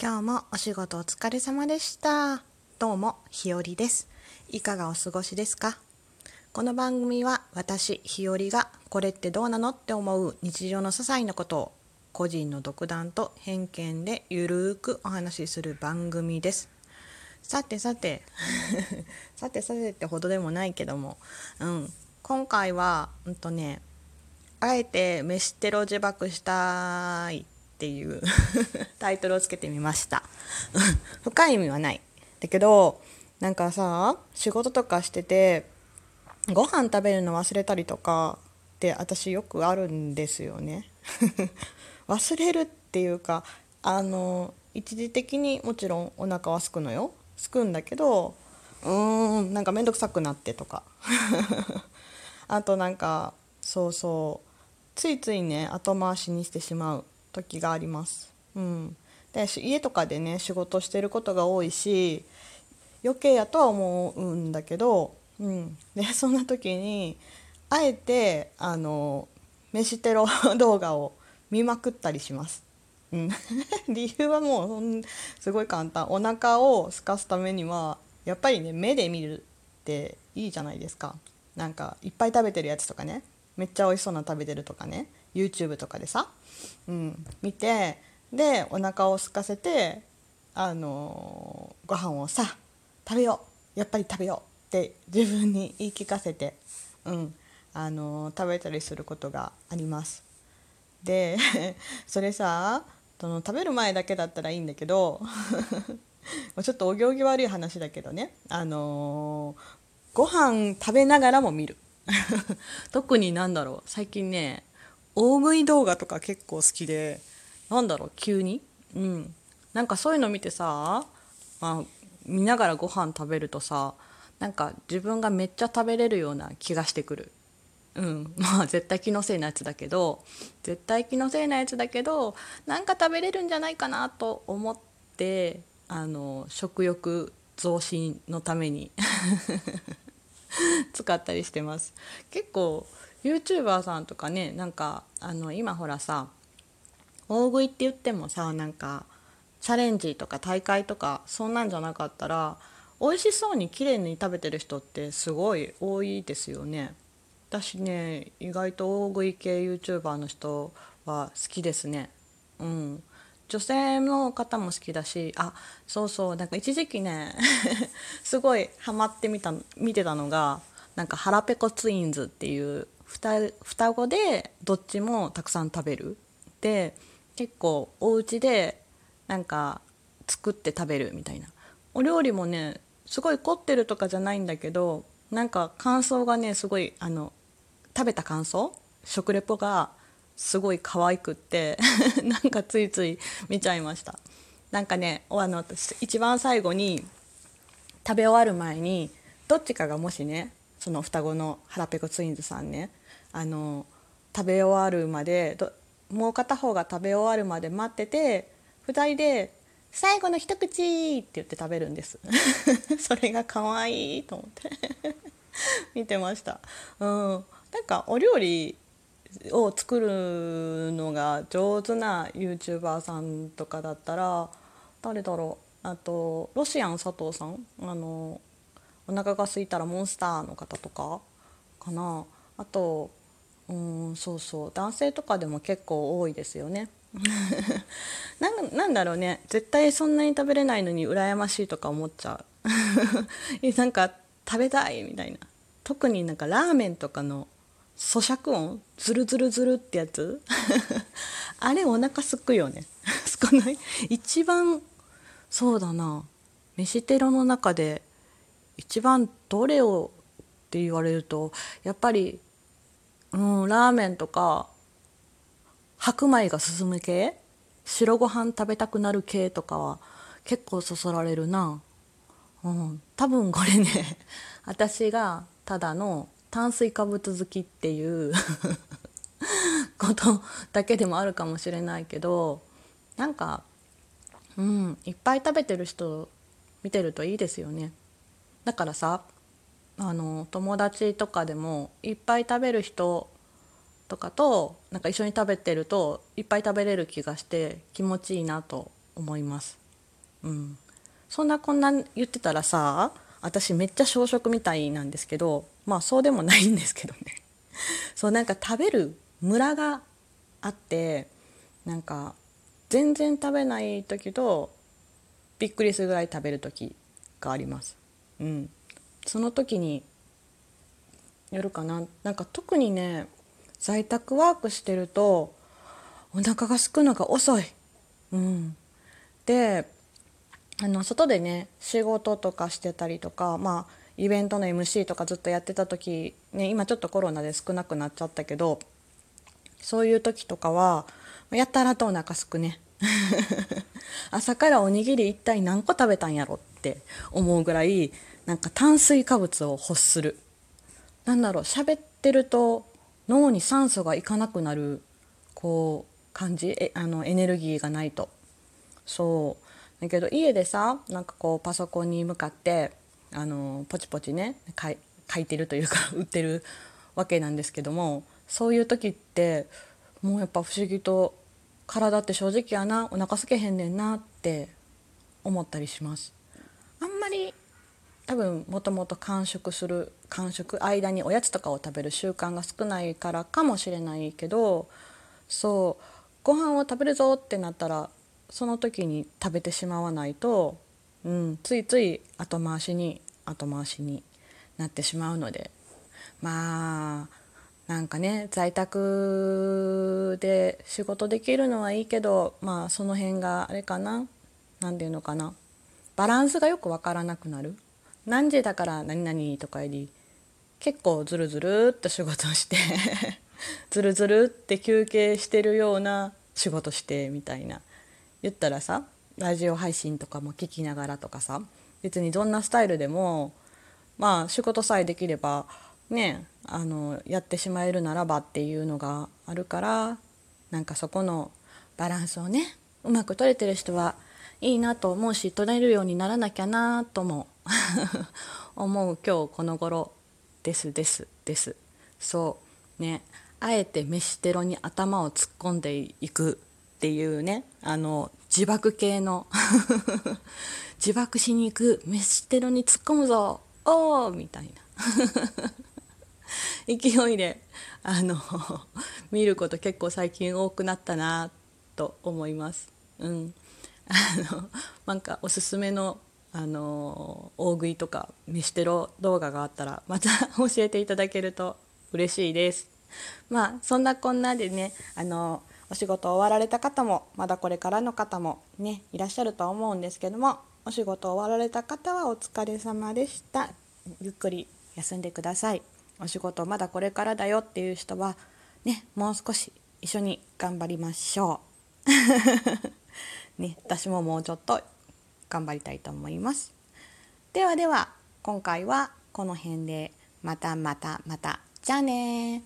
今日もお仕事お疲れ様でした。どうも、ひよりです。いかがお過ごしですか？この番組は私、ひよりがこれってどうなのって思う日常の些細なことを個人の独断と偏見でゆるーくお話しする番組です。さてさて、さてさてってほどでもないけども、うん、今回は、うんとね、あえて飯テロ自爆したいっていう タイトルをつけてみました。深い意味はない。だけどなんかさ仕事とかしててご飯食べるの忘れたりとかって私よくあるんですよね。忘れるっていうかあの一時的にもちろんお腹は空くのよ。空くんだけどうーんなんか面倒くさくなってとか。あとなんかそうそう。ついついね後回しにしてしまう。時があります。うん、で家とかでね仕事してることが多いし余計やとは思うんだけど、うん、で そんな時にあえてあの飯テロ動画を見まくったりします。うん、理由はもうすごい簡単。お腹を空かすためにはやっぱりね目で見るっていいじゃないですか。なんかいっぱい食べてるやつとかねめっちゃ美味しそうな食べてるとかね。YouTube とかでさ、うん、見てでお腹を空かせてあのーご飯をさ食べようやっぱり食べようって自分に言い聞かせて、うんあのー食べたりすることがあります。で それさその食べる前だけだったらいいんだけど ちょっとお行儀悪い話だけどねあのーご飯食べながらも見る 特になんだろう最近ね大食い動画とか結構好きでなんだろう急に？うん。なんかそういうの見てさ、まあ、見ながらご飯食べるとさなんか自分がめっちゃ食べれるような気がしてくる。うん、まあ絶対気のせいなやつだけど絶対気のせいなやつだけどなんか食べれるんじゃないかなと思ってあの食欲増進のために 使ったりしてます。結構 YouTuber さんとかねなんかあの今ほらさ大食いって言ってもさなんかチャレンジとか大会とかそんなんじゃなかったら美味しそうに綺麗に食べてる人ってすごい多いですよね。私ね意外と大食い系 YouTuber の人は好きですね。うん。女性の方も好きだしあそうそうなんか一時期ね すごいハマってみた見てたのがなんか腹ペコツインズっていう双子でどっちもたくさん食べる。で結構お家でなんか作って食べるみたいな。お料理もねすごい凝ってるとかじゃないんだけどなんか感想がねすごいあの食べた感想？食レポがすごい可愛くって なんかついつい見ちゃいました。なんかねあの私一番最後に食べ終わる前にどっちかがもしねその双子の腹ペコツインズさんねあの食べ終わるまでもう片方が食べ終わるまで待ってて2人で「最後の一口!」って言って食べるんです。それが可愛いと思って。見てました。うん。なんかお料理を作るのが上手な YouTuber さんとかだったら誰だろう。あとロシアン佐藤さん。あのお腹が空いたらモンスターの方とかかな。あとうんそうそう。男性とかでも結構多いですよね。なんなんだろうね。絶対そんなに食べれないのに羨ましいとか思っちゃう。なんか食べたいみたいな。特になんかラーメンとかの咀嚼音ズルズルズルってやつ。あれお腹すくよね。すかない？一番そうだな。飯テロの中で一番どれをって言われるとやっぱりうんラーメンとか白米が進む系白ご飯食べたくなる系とかは結構そそられるな、うん、多分これね 私がただの炭水化物好きっていう ことだけでもあるかもしれないけどなんかうんいっぱい食べてる人見てるといいですよね。だからさあの友達とかでもいっぱい食べる人とかとなんか一緒に食べてるといっぱい食べれる気がして気持ちいいなと思います。うん。そんなこんな言ってたらさ私めっちゃ小食みたいなんですけどまあそうでもないんですけどね。そうなんか食べるムラがあってなんか全然食べない時とびっくりするぐらい食べる時があります。うん、その時によるかな。なんか特にね在宅ワークしてるとお腹がすくのが遅い。うん、であの外でね仕事とかしてたりとかまあイベントの MC とかずっとやってた時、ね、今ちょっとコロナで少なくなっちゃったけどそういう時とかはやたらとお腹すくね。朝からおにぎり一体何個食べたんやろって思うぐらいなんか炭水化物を欲する。なんだろう喋ってると脳に酸素がいかなくなるこう感じ？えあのエネルギーがないと。そう。だけど家でさなんかこうパソコンに向かってあのポチポチね書いてるというか 売ってるわけなんですけどもそういう時ってもうやっぱ不思議と体って正直やなお腹空けへんねんなって思ったりします。あんまり多分もともと間食する間食間におやつとかを食べる習慣が少ないからかもしれないけどそうご飯を食べるぞってなったらその時に食べてしまわないとうん、ついつい後回しに後回しになってしまうので。まあなんかね在宅で仕事できるのはいいけどまあその辺があれかな？何て言うのかな？バランスがよく分からなくなる？何時だから何々とかより結構ズルズルっと仕事して ズルズルって休憩してるような仕事してみたいな。言ったらさラジオ配信とかも聞きながらとかさ別にどんなスタイルでもまあ仕事さえできればねあのやってしまえるならばっていうのがあるからなんかそこのバランスをねうまく取れてる人はいいなと思うし取れるようにならなきゃなとも 思う今日この頃ですですです。そうねあえて飯テロに頭を突っ込んでいくっていうねあの自爆系の 自爆しに行く。飯テロに突っ込むぞ。おおみたいな。勢いであの 見ること結構最近多くなったなと思います。うん、あのなんかおすすめのあの大食いとか飯テロ動画があったらまた 教えていただけると嬉しいです。まあそんなこんなでねあのお仕事終わられた方もまだこれからの方もねいらっしゃるとは思うんですけどもお仕事終わられた方はお疲れ様でしたゆっくり休んでくださいお仕事まだこれからだよっていう人はねもう少し一緒に頑張りましょう。ね私ももうちょっと頑張りたいと思います。ではでは今回はこの辺で。またまたまた。じゃあね